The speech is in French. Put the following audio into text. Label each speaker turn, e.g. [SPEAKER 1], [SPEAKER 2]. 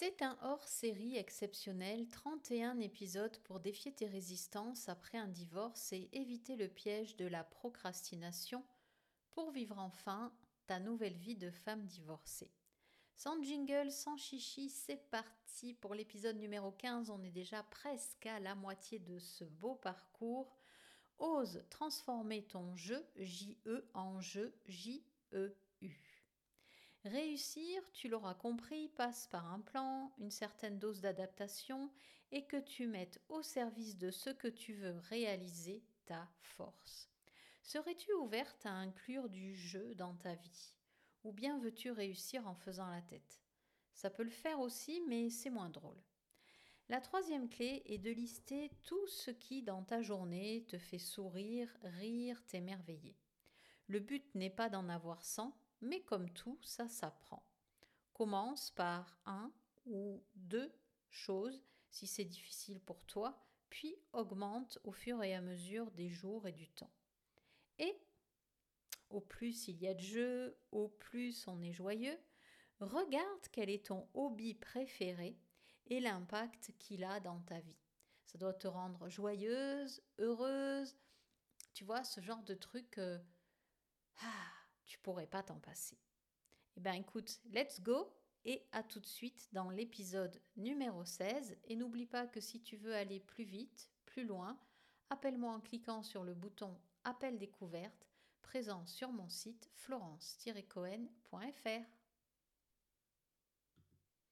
[SPEAKER 1] C'est un hors-série exceptionnel, 31 épisodes pour défier tes résistances après un divorce et éviter le piège de la procrastination pour vivre enfin ta nouvelle vie de femme divorcée. Sans jingle, sans chichi, c'est parti pour l'épisode numéro 15. On est déjà presque à la moitié de ce beau parcours. Ose transformer ton jeu, J-E, en jeu, J-E-U. Réussir, tu l'auras compris, passe par un plan, une certaine dose d'adaptation et que tu mettes au service de ce que tu veux réaliser ta force. Serais-tu ouverte à inclure du jeu dans ta vie? Ou bien veux-tu réussir en faisant la tête? Ça peut le faire aussi, mais c'est moins drôle. La troisième clé est de lister tout ce qui dans ta journée te fait sourire, rire, t'émerveiller. Le but n'est pas d'en avoir 100, mais comme tout, ça s'apprend. Commence par un ou deux choses si c'est difficile pour toi, puis augmente au fur et à mesure des jours et du temps. Et au plus il y a de jeux, au plus on est joyeux, regarde quel est ton hobby préféré et l'impact qu'il a dans ta vie. Ça doit te rendre joyeuse, heureuse, tu vois, ce genre de truc. Euh, ah, pas t'en passer. Eh bien écoute, let's go et à tout de suite dans l'épisode numéro 16. Et n'oublie pas que si tu veux aller plus vite, plus loin, appelle-moi en cliquant sur le bouton Appel découverte présent sur mon site florence-cohen.fr.